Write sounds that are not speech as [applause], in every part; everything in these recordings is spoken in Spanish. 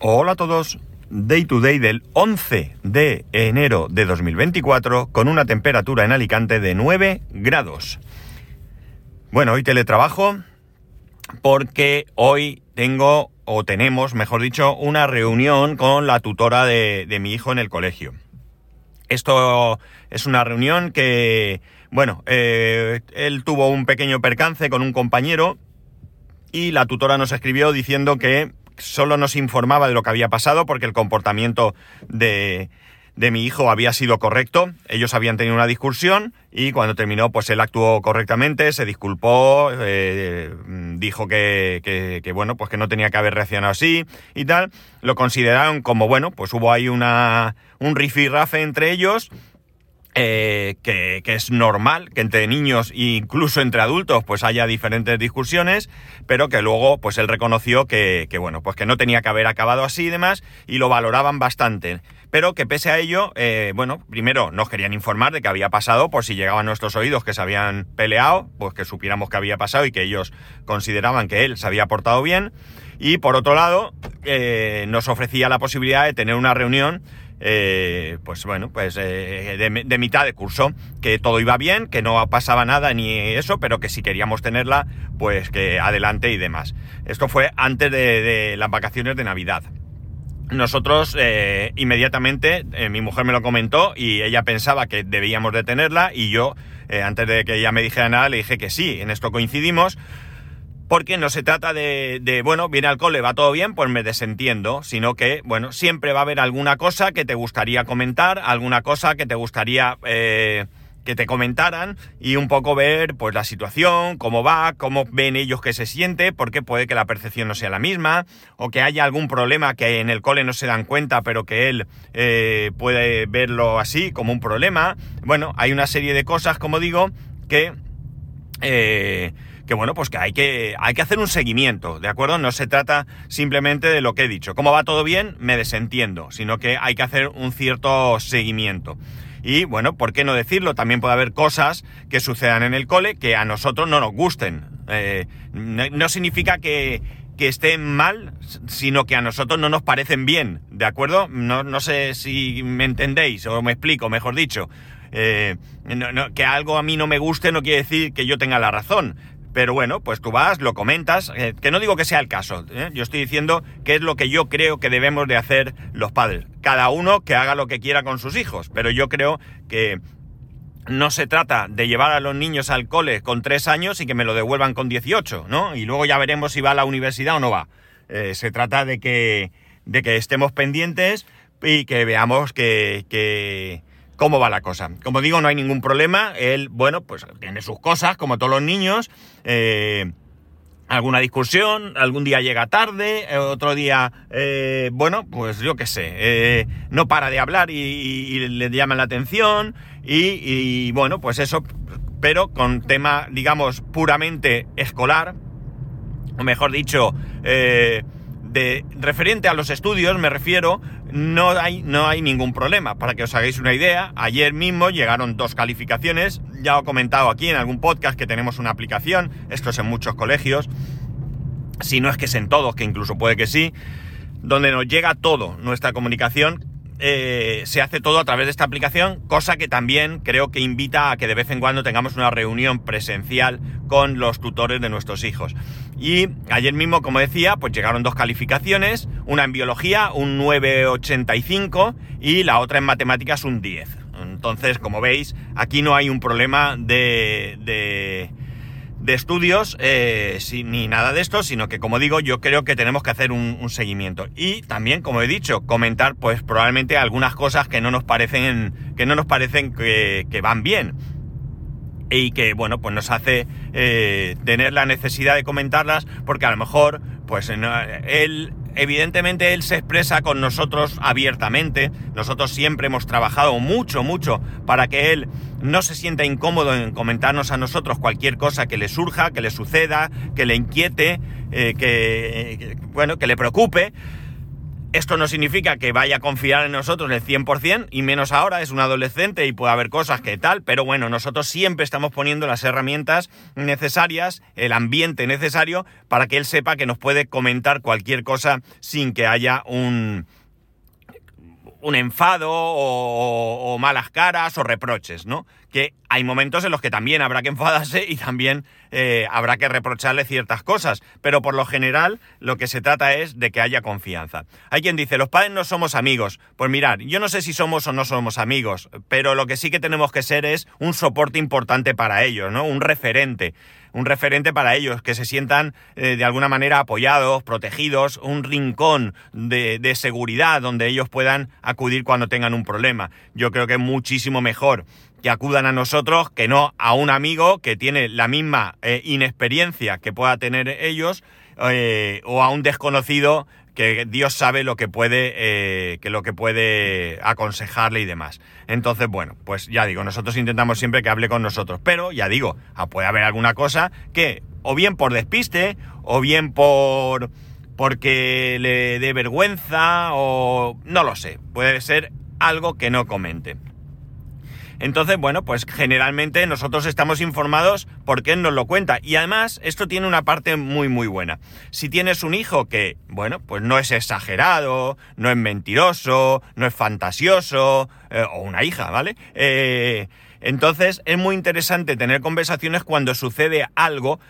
Hola a todos. Day to day del 11 de enero de 2024 con una temperatura en Alicante de 9 grados. Bueno, hoy teletrabajo porque hoy tengo o tenemos, mejor dicho, una reunión con la tutora de, de mi hijo en el colegio. Esto es una reunión que, bueno, eh, él tuvo un pequeño percance con un compañero y la tutora nos escribió diciendo que solo nos informaba de lo que había pasado porque el comportamiento de, de mi hijo había sido correcto. Ellos habían tenido una discusión y cuando terminó, pues él actuó correctamente, se disculpó, eh, dijo que, que, bueno, pues que no tenía que haber reaccionado así y tal. Lo consideraron como, bueno, pues hubo ahí una, un rifirrafe entre ellos eh, que, es normal que entre niños e incluso entre adultos pues haya diferentes discusiones, pero que luego pues él reconoció que, que, bueno, pues que no tenía que haber acabado así y demás y lo valoraban bastante. Pero que pese a ello, eh, bueno, primero nos querían informar de que había pasado por si llegaban nuestros oídos que se habían peleado, pues que supiéramos que había pasado y que ellos consideraban que él se había portado bien. Y por otro lado, eh, nos ofrecía la posibilidad de tener una reunión eh, pues bueno, pues eh, de, mitad de curso, que todo iba bien, que no pasaba nada ni eso, pero que si queríamos tenerla, pues que adelante y demás. Esto fue antes de, las vacaciones de Navidad. Nosotros eh, inmediatamente, mi mujer me lo comentó y ella pensaba que debíamos de tenerla y yo, antes de que ella me dijera nada, le dije que sí, en esto coincidimos porque no se trata de, de, bueno, viene al cole, va todo bien, pues me desentiendo, sino que, bueno, siempre va a haber alguna cosa que te gustaría comentar, alguna cosa que te gustaría eh, que te comentaran y un poco ver, pues, la situación, cómo va, cómo ven ellos que se siente, porque puede que la percepción no sea la misma, o que haya algún problema que en el cole no se dan cuenta, pero que él eh, puede verlo así, como un problema. Bueno, hay una serie de cosas, como digo, que... Eh, que bueno, pues que hay que, hay que hacer un seguimiento, ¿de acuerdo? No se trata simplemente de lo que he dicho. Como va todo bien, me desentiendo, sino que hay que hacer un cierto seguimiento. Y bueno, ¿por qué no decirlo? También puede haber cosas que sucedan en el cole que a nosotros no nos gusten. Eh, no, significa que, estén mal, sino que a nosotros no nos parecen bien, ¿de acuerdo? No, no sé si me entendéis o me explico, mejor dicho. Eh, no, que algo a mí no me guste no quiere decir que yo tenga la razón. Pero bueno, pues tú vas, lo comentas, eh, que no digo que sea el caso, ¿eh? yo estoy diciendo que es lo que yo creo que debemos de hacer los padres. Cada uno que haga lo que quiera con sus hijos, pero yo creo que no se trata de llevar a los niños al cole con tres años y que me lo devuelvan con 18, ¿no? Y luego ya veremos si va a la universidad o no va. Eh, se trata de que, de que estemos pendientes y que veamos que, que cómo va la cosa. Como digo, no hay ningún problema. Él, bueno, pues tiene sus cosas, como todos los niños. Eh, alguna discusión, algún día llega tarde, otro día, eh, bueno, pues yo qué sé, eh, no para de hablar y, le llaman la atención y, bueno, pues eso, pero con tema, digamos, puramente escolar, o mejor dicho, eh, de referente a los estudios, me refiero, no hay, no hay ningún problema. Para que os hagáis una idea, ayer mismo llegaron dos calificaciones. Ya he comentado aquí en algún podcast que tenemos una aplicación, esto es en muchos colegios, si no es que es en todos, que incluso puede que sí, donde nos llega todo, nuestra comunicación eh, se hace todo a través de esta aplicación, cosa que también creo que invita a que de vez en cuando tengamos una reunión presencial con los tutores de nuestros hijos. Y ayer mismo, como decía, pues llegaron dos calificaciones, una en biología, un 9,85 y la otra en matemáticas, un 10. Entonces, como veis, aquí no hay un problema de, de de estudios eh, sin, ni nada de esto, sino que como digo, yo creo que tenemos que hacer un, seguimiento. Y también, como he dicho, comentar pues probablemente algunas cosas que no nos parecen, que no nos parecen que, que van bien. Y que, bueno, pues nos hace eh, tener la necesidad de comentarlas, porque a lo mejor, pues él, evidentemente él se expresa con nosotros abiertamente. Nosotros siempre hemos trabajado mucho, mucho para que él no se sienta incómodo en comentarnos a nosotros cualquier cosa que le surja, que le suceda, que le inquiete, eh, que, que, bueno, que le preocupe. Esto no significa que vaya a confiar en nosotros el 100% y menos ahora, es un adolescente y puede haber cosas que tal, pero bueno, nosotros siempre estamos poniendo las herramientas necesarias, el ambiente necesario para que él sepa que nos puede comentar cualquier cosa sin que haya un, un enfado o, o, malas caras o reproches, ¿no? Que hay momentos en los que también habrá que enfadarse y también eh, habrá que reprocharle ciertas cosas, pero por lo general lo que se trata es de que haya confianza. Hay quien dice, los padres no somos amigos. Pues mirar, yo no sé si somos o no somos amigos, pero lo que sí que tenemos que ser es un soporte importante para ellos, ¿no? Un referente un referente para ellos, que se sientan eh, de alguna manera apoyados, protegidos, un rincón de, de, seguridad donde ellos puedan acudir cuando tengan un problema. Yo creo que es muchísimo mejor que acudan a nosotros que no a un amigo que tiene la misma eh, inexperiencia que pueda tener ellos eh, o a un desconocido que Dios sabe lo que puede eh, que lo que puede aconsejarle y demás. Entonces, bueno, pues ya digo, nosotros intentamos siempre que hable con nosotros, pero ya digo, ah, puede haber alguna cosa que o bien por despiste o bien por porque le dé vergüenza o no lo sé, puede ser algo que no comente. Entonces, bueno, pues generalmente nosotros estamos informados porque él nos lo cuenta. Y además, esto tiene una parte muy, muy buena. Si tienes un hijo que, bueno, pues no es exagerado, no es mentiroso, no es fantasioso, eh, o una hija, ¿vale? Eh, entonces, es muy interesante tener conversaciones cuando sucede algo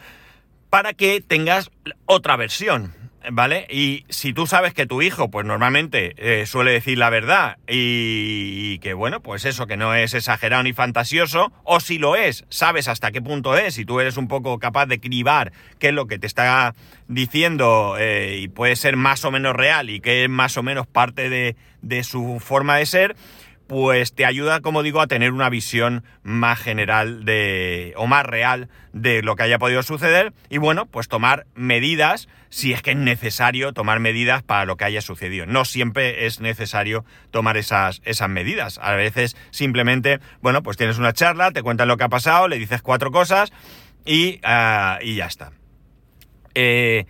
para que tengas otra versión. ¿Vale? Y si tú sabes que tu hijo, pues normalmente eh, suele decir la verdad y, que, bueno, pues eso, que no es exagerado ni fantasioso, o si lo es, sabes hasta qué punto es y tú eres un poco capaz de cribar qué es lo que te está diciendo eh, y puede ser más o menos real y que es más o menos parte de, de su forma de ser, pues te ayuda, como digo, a tener una visión más general de, o más real de lo que haya podido suceder y bueno, pues tomar medidas si es que es necesario tomar medidas para lo que haya sucedido. No siempre es necesario tomar esas, esas medidas. A veces simplemente, bueno, pues tienes una charla, te cuentan lo que ha pasado, le dices cuatro cosas y, uh, y ya está. Eh,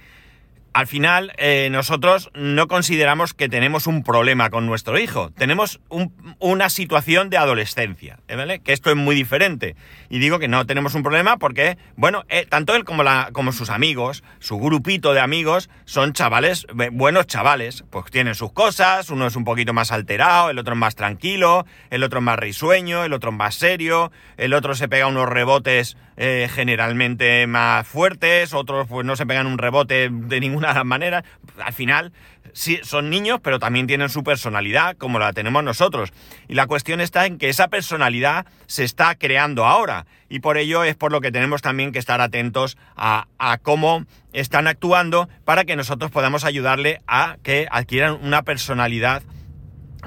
al final eh, nosotros no consideramos que tenemos un problema con nuestro hijo, tenemos un, una situación de adolescencia, ¿eh? ¿vale? Que esto es muy diferente. Y digo que no tenemos un problema porque, bueno, eh, tanto él como, la, como sus amigos, su grupito de amigos, son chavales, buenos chavales, pues tienen sus cosas, uno es un poquito más alterado, el otro es más tranquilo, el otro es más risueño, el otro es más serio, el otro se pega unos rebotes eh, generalmente más fuertes, otros pues no se pegan un rebote de ninguna [laughs] manera. Al final, sí, son niños, pero también tienen su personalidad, como la tenemos nosotros. Y la cuestión está en que esa personalidad se está creando ahora. Y por ello es por lo que tenemos también que estar atentos a, a cómo están actuando para que nosotros podamos ayudarle a que adquieran una personalidad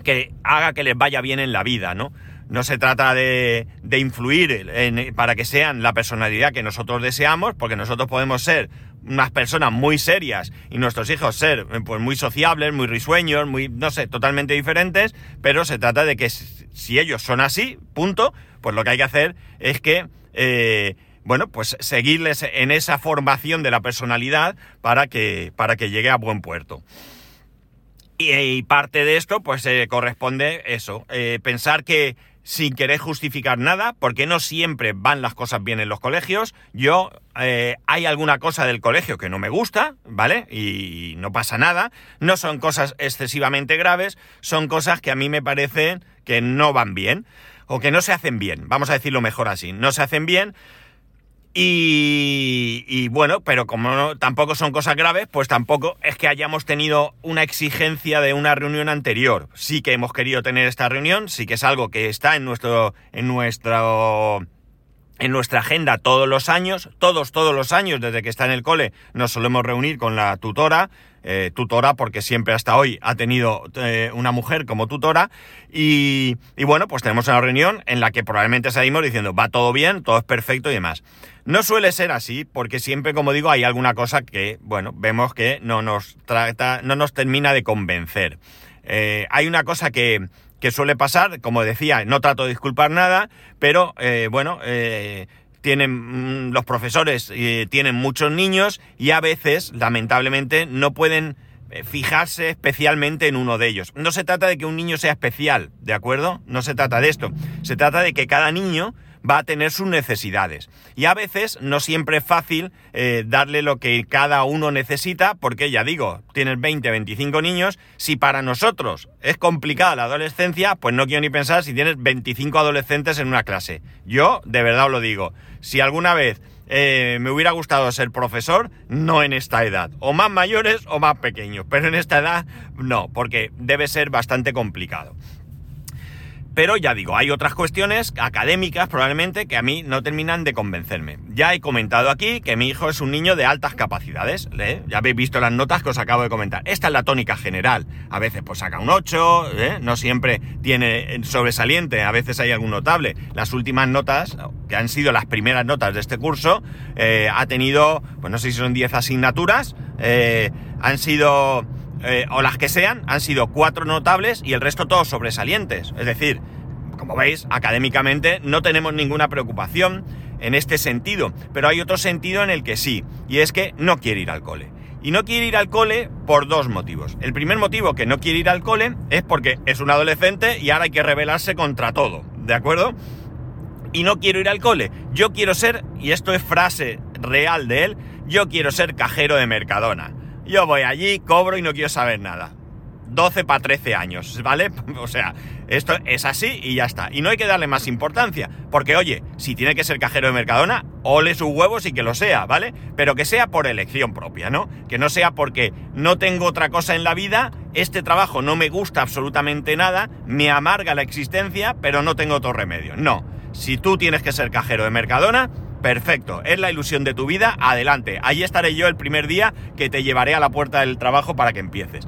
que haga que les vaya bien en la vida, ¿no? No se trata de, de influir para que sean la personalidad que nosotros deseamos, porque nosotros podemos ser unas personas muy serias y nuestros hijos ser pues muy sociables, muy risueños, muy, no sé, totalmente diferentes, pero se trata de que si ellos son así, punto, pues lo que hay que hacer es que, eh, bueno, pues seguirles en esa formación de la personalidad para que, para que llegue a buen puerto. Y, y parte de esto, pues eh, corresponde eso, eh, pensar que sin querer justificar nada, porque no siempre van las cosas bien en los colegios. Yo, eh, hay alguna cosa del colegio que no me gusta, ¿vale? Y no pasa nada. No son cosas excesivamente graves, son cosas que a mí me parecen que no van bien, o que no se hacen bien, vamos a decirlo mejor así. No se hacen bien, y, y, bueno, pero como no, tampoco son cosas graves, pues tampoco es que hayamos tenido una exigencia de una reunión anterior. Sí que hemos querido tener esta reunión, sí que es algo que está en nuestro, en nuestro, en nuestra agenda todos los años, todos, todos los años, desde que está en el cole, nos solemos reunir con la tutora, eh, tutora porque siempre hasta hoy ha tenido eh, una mujer como tutora y, y, bueno, pues tenemos una reunión en la que probablemente salimos diciendo va todo bien, todo es perfecto y demás. No suele ser así porque siempre, como digo, hay alguna cosa que, bueno, vemos que no nos trata, no nos termina de convencer. Eh, hay una cosa que, que suele pasar, como decía, no trato de disculpar nada, pero bueno, tienen mm, los profesores eh, tienen muchos niños y a veces, lamentablemente, no pueden eh, fijarse especialmente en uno de ellos. No se trata de que un niño sea especial, ¿de acuerdo? No se trata de esto. Se trata de que cada niño va a tener sus necesidades. Y a veces no siempre es fácil eh, darle lo que cada uno necesita, porque ya digo, tienes 20, 25 niños, si para nosotros es complicada la adolescencia, pues no quiero ni pensar si tienes 25 adolescentes en una clase. Yo, de verdad os lo digo, si alguna vez eh, me hubiera gustado ser profesor, no en esta edad, o más mayores o más pequeños, pero en esta edad no, porque debe ser bastante complicado. Pero ya digo, hay otras cuestiones académicas probablemente que a mí no terminan de convencerme. Ya he comentado aquí que mi hijo es un niño de altas capacidades. ¿eh? Ya habéis visto las notas que os acabo de comentar. Esta es la tónica general. A veces pues saca un 8, ¿eh? no siempre tiene sobresaliente, a veces hay algún notable. Las últimas notas, que han sido las primeras notas de este curso, eh, ha tenido, pues no sé si son 10 asignaturas, han sido eh, o las que sean, han sido cuatro notables y el resto todos sobresalientes. Es decir, como veis, académicamente no tenemos ninguna preocupación en este sentido, pero hay otro sentido en el que sí, y es que no quiere ir al cole. Y no quiere ir al cole por dos motivos. El primer motivo que no quiere ir al cole es porque es un adolescente y ahora hay que rebelarse contra todo, ¿de acuerdo? Y no quiero ir al cole. Yo quiero ser, y esto es frase real de él, yo quiero ser cajero de Mercadona. Yo voy allí, cobro y no quiero saber nada. 12 para 13 años, ¿vale? [laughs] O sea, esto es así y ya está. Y no hay que darle más importancia, porque oye, si tiene que ser cajero de Mercadona, ole sus huevos y que lo sea, ¿vale? Pero que sea por elección propia, ¿no? Que no sea porque no tengo otra cosa en la vida, este trabajo no me gusta absolutamente nada, me amarga la existencia, pero no tengo otro remedio. No, si tú tienes que ser cajero de Mercadona, Perfecto, es la ilusión de tu vida, adelante. Ahí estaré yo el primer día que te llevaré a la puerta del trabajo para que empieces.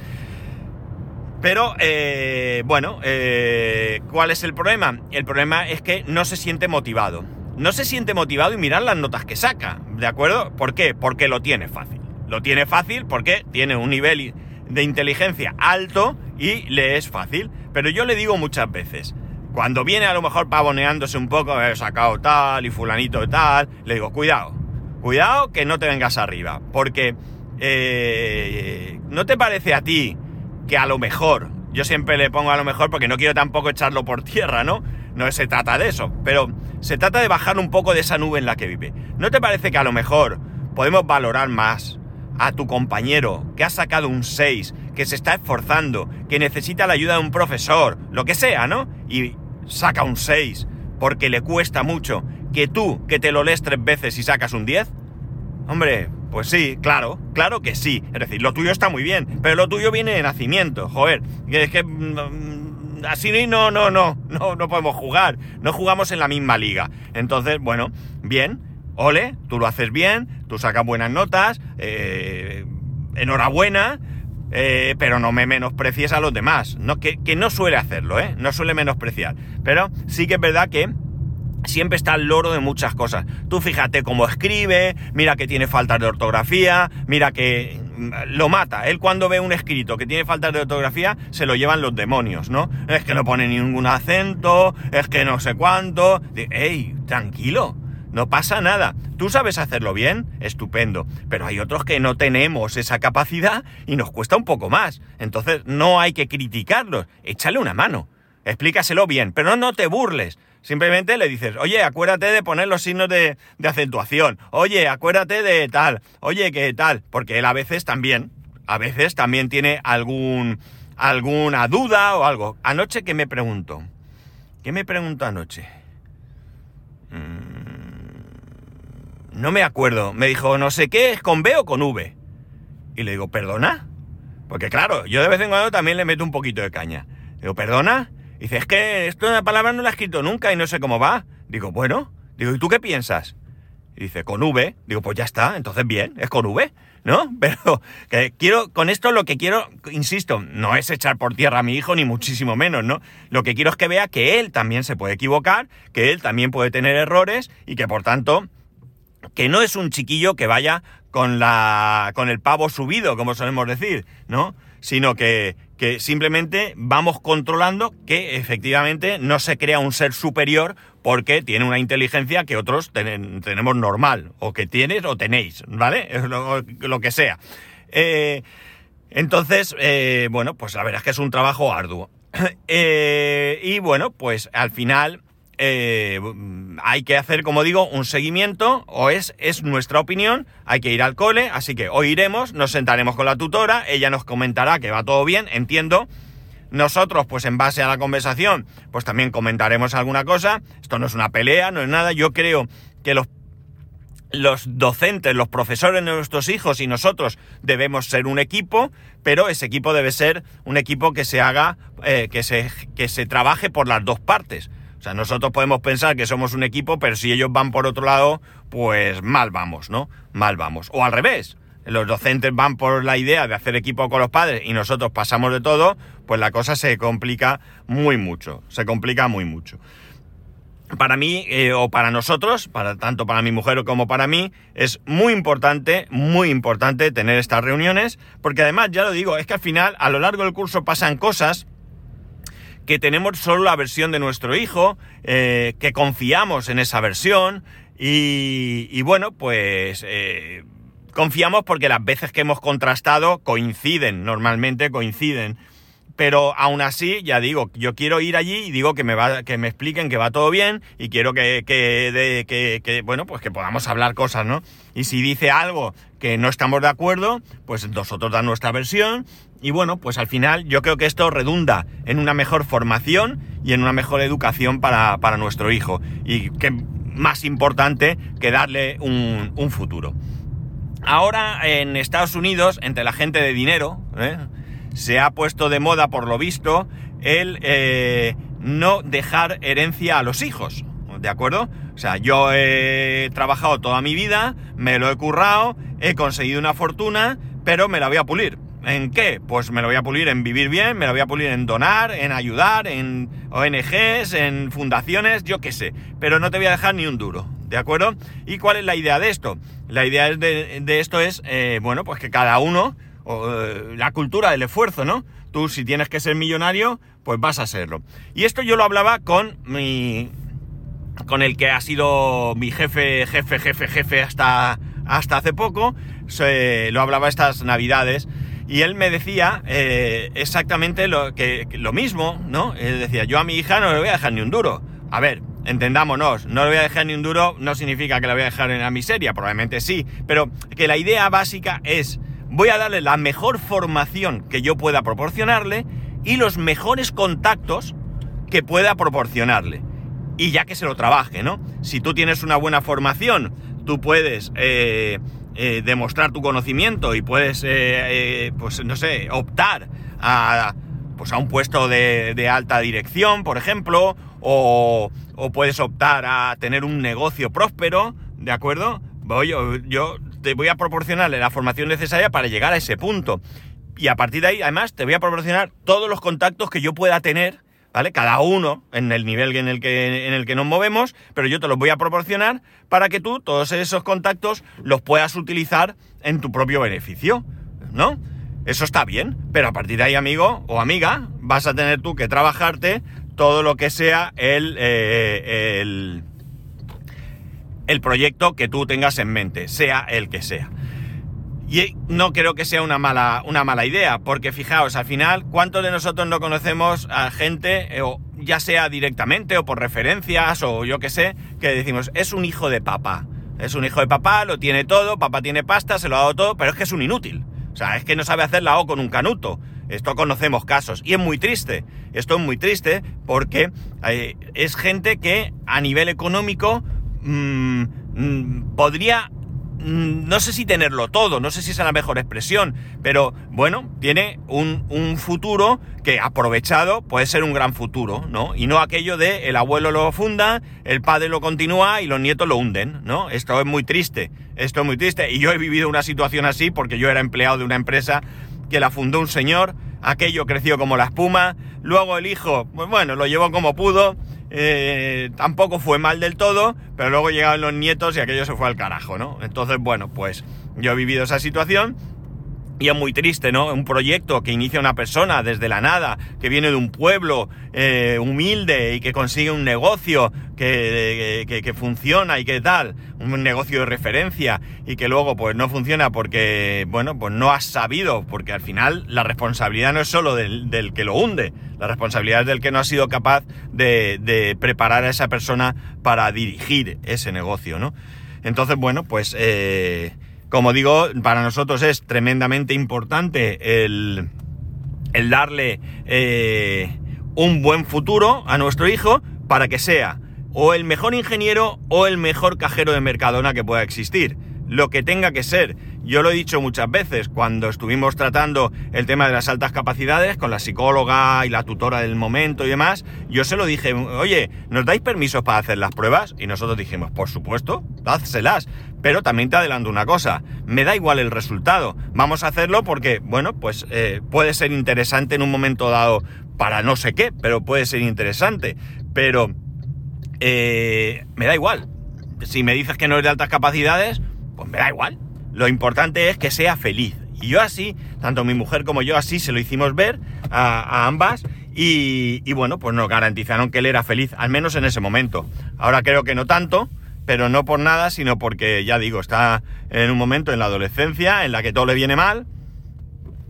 Pero, eh, bueno, eh, ¿cuál es el problema? El problema es que no se siente motivado. No se siente motivado y mirar las notas que saca, ¿de acuerdo? ¿Por qué? Porque lo tiene fácil. Lo tiene fácil porque tiene un nivel de inteligencia alto y le es fácil. Pero yo le digo muchas veces, cuando viene a lo mejor pavoneándose un poco, he sacado tal y fulanito tal, le digo, cuidado, cuidado que no te vengas arriba, porque eh, ¿no te parece a ti que a lo mejor, yo siempre le pongo a lo mejor porque no quiero tampoco echarlo por tierra, ¿no? No se trata de eso, pero se trata de bajar un poco de esa nube en la que vive. ¿No te parece que a lo mejor podemos valorar más a tu compañero que ha sacado un 6, que se está esforzando, que necesita la ayuda de un profesor, lo que sea, ¿no? Y saca un 6 porque le cuesta mucho que tú, que te lo lees tres veces y sacas un 10? Hombre, pues sí, claro, claro que sí. Es decir, lo tuyo está muy bien, pero lo tuyo viene de nacimiento, joder. Es que mm, así no, no, no, no, no podemos jugar. No jugamos en la misma liga. Entonces, bueno, bien, ole, tú lo haces bien, tú sacas buenas notas, eh, enhorabuena, eh, pero no me menosprecies a los demás. No, que, no suele hacerlo, ¿eh? No suele menospreciar. Pero sí que es verdad que siempre está al loro de muchas cosas. Tú fíjate cómo escribe, mira que tiene faltas de ortografía, mira que mm, lo mata. Él cuando ve un escrito que tiene faltas de ortografía, se lo llevan los demonios, ¿no? Es que no pone ningún acento, es que no sé cuánto. ¡Ey, tranquilo! No pasa nada. ¿Tú sabes hacerlo bien? Estupendo. Pero hay otros que no tenemos esa capacidad y nos cuesta un poco más. Entonces no hay que criticarlos. Échale una mano. Explícaselo bien, pero no te burles. Simplemente le dices, oye, acuérdate de poner los signos de, acentuación. Oye, acuérdate de tal. Oye, que tal. Porque él a veces también, a veces también tiene algún, alguna duda o algo. Anoche que me pregunto. ¿Qué me preguntó anoche? Mm, no me acuerdo. Me dijo, no sé qué, ¿es con B o con V? Y le digo, ¿perdona? Porque claro, yo de vez en cuando también le meto un poquito de caña. Digo, ¿perdona? Y dice, es que esto una palabra no la he escrito nunca y no sé cómo va. Digo, bueno. Digo, ¿y tú qué piensas? Dice, con V. Digo, pues ya está, entonces bien, es con V, ¿no? [laughs] Pero quiero, con esto lo que quiero, insisto, no es echar por tierra a mi hijo, ni muchísimo menos, ¿no? Lo que quiero es que vea que él también se puede equivocar, que él también puede tener errores y que por tanto que no es un chiquillo que vaya con la con el pavo subido, como solemos decir, ¿no? Sino que, que simplemente vamos controlando que efectivamente no se crea un ser superior porque tiene una inteligencia que otros tenemos normal, o que tienes o tenéis, ¿vale? [laughs] Lo, que sea. Eh, Entonces, eh, bueno, pues la verdad es que es un trabajo arduo. [clears throat] Eh, y bueno, pues al final eh, hay que hacer, como digo, un seguimiento, o es, es nuestra opinión, hay que ir al cole, así que hoy iremos, nos sentaremos con la tutora, ella nos comentará que va todo bien, entiendo. Nosotros, pues en base a la conversación, pues también comentaremos alguna cosa. Esto no es una pelea, no es nada. Yo creo que los los docentes, los profesores de nuestros hijos y nosotros debemos ser un equipo, pero ese equipo debe ser un equipo que se haga, eh, que, se, que se trabaje por las dos partes. O sea, nosotros podemos pensar que somos un equipo, pero si ellos van por otro lado, pues mal vamos, ¿no? Mal vamos. O al revés, los docentes van por la idea de hacer equipo con los padres y nosotros pasamos de todo, pues la cosa se complica muy mucho, se complica muy mucho para mí eh, o para nosotros, para tanto para mi mujer como para mí, es muy importante, muy importante tener estas reuniones, porque además, ya lo digo, es que al final, a lo largo del curso pasan cosas que tenemos solo la versión de nuestro hijo, eh, que confiamos en esa versión y, bueno, pues eh, confiamos porque las veces que hemos contrastado coinciden, normalmente coinciden. Pero aún así, ya digo, yo quiero ir allí y digo que me va, que me expliquen que va todo bien y quiero que, que, que, que, bueno, pues que podamos hablar cosas, ¿no? Y si dice algo que no estamos de acuerdo, pues nosotros dan nuestra versión y bueno, pues al final yo creo que esto redunda en una mejor formación y en una mejor educación para, para nuestro hijo. Y que más importante que darle un, un futuro. Ahora en Estados Unidos, entre la gente de dinero, ¿eh? se ha puesto de moda, por lo visto, el eh, no dejar herencia a los hijos. ¿De acuerdo? O sea, yo he trabajado toda mi vida, me lo he currado, he conseguido una fortuna, pero me la voy a pulir. ¿En qué? Pues me lo voy a pulir en vivir bien, me lo voy a pulir en donar, en ayudar, en ONGs, en fundaciones, yo qué sé. Pero no te voy a dejar ni un duro, ¿de acuerdo? ¿Y cuál es la idea de esto? La idea de, esto es, eh, bueno, pues que cada uno eh, la cultura del esfuerzo, ¿no? Tú si tienes que ser millonario, pues vas a serlo. Y esto yo lo hablaba con mi... con el que ha sido mi jefe, jefe, jefe, jefe hasta, hasta hace poco, se, lo hablaba estas navidades, y él me decía eh, exactamente lo, que, lo mismo, ¿no? Él decía, yo a mi hija no le voy a dejar ni un duro. A ver, entendámonos, no le voy a dejar ni un duro no significa que la voy a dejar en la miseria, probablemente sí, pero que la idea básica es voy a darle la mejor formación que yo pueda proporcionarle y los mejores contactos que pueda proporcionarle. Y ya que se lo trabaje, ¿no? Si tú tienes una buena formación, tú puedes eh, eh, demostrar tu conocimiento y puedes, eh, pues no sé, optar a, pues a un puesto de, alta dirección, por ejemplo, o, o, puedes optar a tener un negocio próspero, ¿de acuerdo? Voy, yo te voy a proporcionarle la formación necesaria para llegar a ese punto. Y a partir de ahí, además, te voy a proporcionar todos los contactos que yo pueda tener, ¿vale? Cada uno en el nivel en el que, en el que nos movemos, pero yo te los voy a proporcionar para que tú todos esos contactos los puedas utilizar en tu propio beneficio, ¿no? Eso está bien, pero a partir de ahí, amigo o amiga, vas a tener tú que trabajarte todo lo que sea el, eh, el el proyecto que tú tengas en mente, sea el que sea. Y no creo que sea una mala, una mala idea, porque fijaos, al final, ¿cuántos de nosotros no conocemos a gente, eh, o ya sea directamente o por referencias o yo qué sé, que decimos, es un hijo de papá? Es un hijo de papá, lo tiene todo, papá tiene pasta, se lo ha dado todo, pero es que es un inútil. O sea, es que no sabe hacer la O con un canuto. Esto conocemos casos. Y es muy triste. Esto es muy triste porque eh, es gente que a nivel económico Mm, mm, podría no sé si tenerlo todo, no sé si es la mejor expresión, pero bueno, tiene un, un, futuro que aprovechado puede ser un gran futuro, ¿no? Y no aquello de el abuelo lo funda, el padre lo continúa y los nietos lo hunden, ¿no? Esto es muy triste, esto es muy triste. Y yo he vivido una situación así porque yo era empleado de una empresa que la fundó un señor, aquello creció como la espuma, luego el hijo, pues bueno, lo llevó como pudo eh, tampoco fue mal del todo, pero luego llegaron los nietos y aquello se fue al carajo, ¿no? Entonces, bueno, pues yo he vivido esa situación y es muy triste, ¿no? Un proyecto que inicia una persona desde la nada, que viene de un pueblo eh, humilde y que consigue un negocio que, que, que, funciona y que tal, un negocio de referencia y que luego pues no funciona porque, bueno, pues no has sabido, porque al final la responsabilidad no es solo del, del que lo hunde, la responsabilidad es del que no ha sido capaz de, de, preparar a esa persona para dirigir ese negocio, ¿no? Entonces, bueno, pues... Eh, como digo, para nosotros es tremendamente importante el, darle eh, un buen futuro a nuestro hijo para que sea o el mejor ingeniero o el mejor cajero de Mercadona que pueda existir. Lo que tenga que ser. Yo lo he dicho muchas veces cuando estuvimos tratando el tema de las altas capacidades con la psicóloga y la tutora del momento y demás. Yo se lo dije, oye, ¿nos dais permisos para hacer las pruebas? Y nosotros dijimos, por supuesto, házselas. Pero también te adelanto una cosa, me da igual el resultado. Vamos a hacerlo porque, bueno, pues eh, puede ser interesante en un momento dado para no sé qué, pero puede ser interesante. Pero eh, me da igual. Si me dices que no es de altas capacidades, pues me da igual. Lo importante es que sea feliz. Y yo así, tanto mi mujer como yo así se lo hicimos ver a, ambas y, y, bueno, pues nos garantizaron que él era feliz, al menos en ese momento. Ahora creo que no tanto, pero no por nada, sino porque, ya digo, está en un momento en la adolescencia en la que todo le viene mal,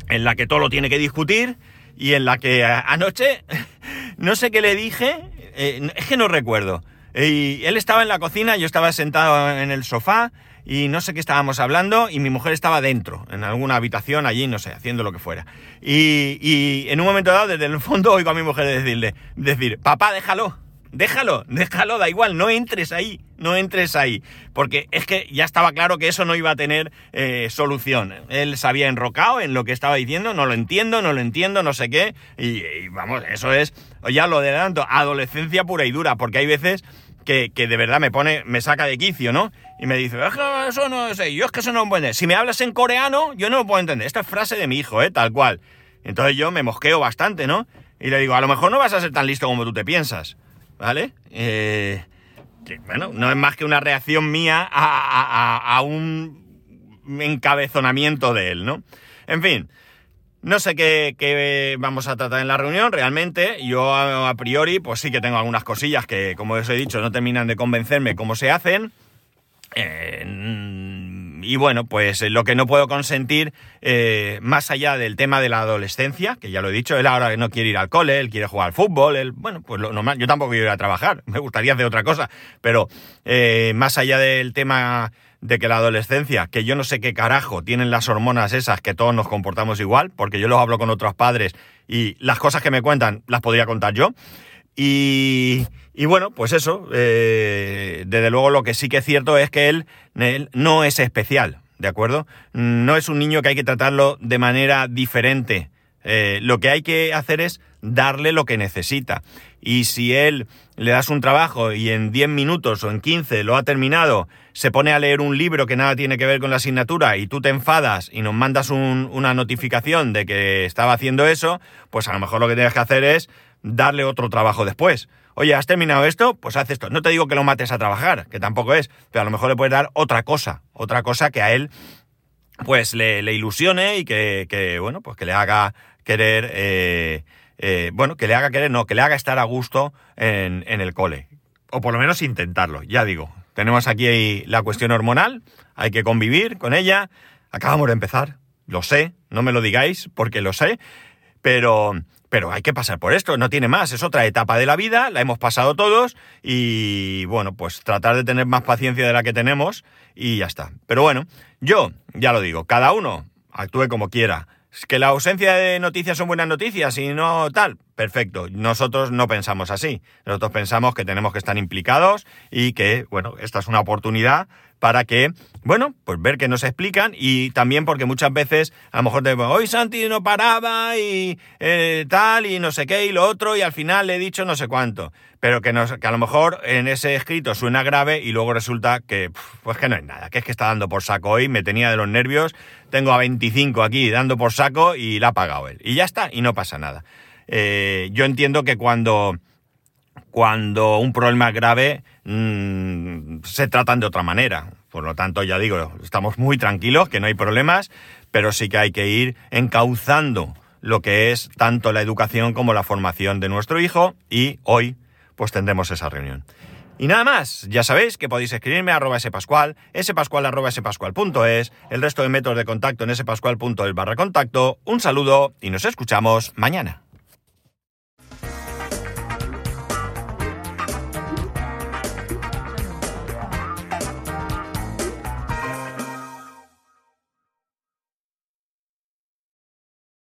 en la que todo lo tiene que discutir y en la que anoche, [laughs] no sé qué le dije, eh, es que no recuerdo. Y él estaba en la cocina, yo estaba sentado en el sofá y no sé qué estábamos hablando y mi mujer estaba dentro, en alguna habitación allí, no sé, haciendo lo que fuera. Y, y en un momento dado, desde el fondo, oigo a mi mujer decirle, decir, papá, déjalo, déjalo, déjalo, da igual, no entres ahí, no entres ahí. Porque es que ya estaba claro que eso no iba a tener eh, solución. Él se había enrocado en lo que estaba diciendo, no lo entiendo, no lo entiendo, no sé qué. Y, y vamos, eso es, ya lo de adelanto, adolescencia pura y dura, porque hay veces que, que, de verdad me pone, me saca de quicio, ¿no? Y me dice, que eso no sé, yo es que eso no lo puedo entender. Si me hablas en coreano, yo no lo puedo entender. Esta es frase de mi hijo, ¿eh? Tal cual. Entonces yo me mosqueo bastante, ¿no? Y le digo, a lo mejor no vas a ser tan listo como tú te piensas, ¿vale? Eh, bueno, no es más que una reacción mía a, a, a un encabezonamiento de él, ¿no? En fin, no sé qué, vamos a tratar en la reunión realmente. Yo a, a, priori, pues sí que tengo algunas cosillas que, como os he dicho, no terminan de convencerme cómo se hacen. Eh, y bueno, pues lo que no puedo consentir, eh, más allá del tema de la adolescencia, que ya lo he dicho, él ahora no quiere ir al cole, él quiere jugar al fútbol, él, bueno, pues lo normal, yo tampoco quiero ir a trabajar, [laughs] me gustaría hacer otra cosa, pero eh, más allá del tema de que la adolescencia, que yo no sé qué carajo tienen las hormonas esas que todos nos comportamos igual, porque yo los hablo con otros padres y las cosas que me cuentan las podría contar yo. Y, y bueno, pues eso, eh, desde luego lo que sí que es cierto es que él, él no es especial, ¿de acuerdo? No es un niño que hay que tratarlo de manera diferente. Eh, lo que hay que hacer es darle lo que necesita. Y si él le das un trabajo y en 10 minutos o en 15 lo ha terminado, se pone a leer un libro que nada tiene que ver con la asignatura y tú te enfadas y nos mandas un, una notificación de que estaba haciendo eso, pues a lo mejor lo que tienes que hacer es darle otro trabajo después. Oye, ¿has terminado esto? Pues haz esto. No te digo que lo mates a trabajar, que tampoco es, pero a lo mejor le puedes dar otra cosa, otra cosa que a él pues le, ilusione y que, que, bueno, pues que le haga querer... Eh, eh, bueno, que le haga querer, no, que le haga estar a gusto en, en, el cole. O por lo menos intentarlo, ya digo. Tenemos aquí la cuestión hormonal, hay que convivir con ella. Acabamos de empezar, lo sé, no me lo digáis porque lo sé, pero, pero hay que pasar por esto, no tiene más, es otra etapa de la vida, la hemos pasado todos y bueno, pues tratar de tener más paciencia de la que tenemos y ya está. Pero bueno, yo ya lo digo, cada uno actúe como quiera que la ausencia de noticias son buenas noticias y no tal, perfecto. Nosotros no pensamos así. Nosotros pensamos que tenemos que estar implicados y que, bueno, esta es una oportunidad para que, bueno, pues ver que nos explican y también porque muchas veces a lo mejor te hoy Santi no paraba y eh, tal y no sé qué y lo otro y al final le he dicho no sé cuánto. Pero que, nos, que a lo mejor en ese escrito suena grave y luego resulta que, pues que no es nada, que es que está dando por saco hoy, me tenía de los nervios, tengo a 25 aquí dando por saco y la ha pagado él. Y ya está, y no pasa nada. Eh, yo entiendo que cuando cuando un problema es grave mmm, se tratan de otra manera. Por lo tanto, ya digo, estamos muy tranquilos, que no hay problemas, pero sí que hay que ir encauzando lo que es tanto la educación como la formación de nuestro hijo y hoy pues tendremos esa reunión. Y nada más, ya sabéis que podéis escribirme a arroba spascual, spascual arroba spascual.es, el resto de métodos de contacto en spascual.es barra contacto. Un saludo y nos escuchamos mañana.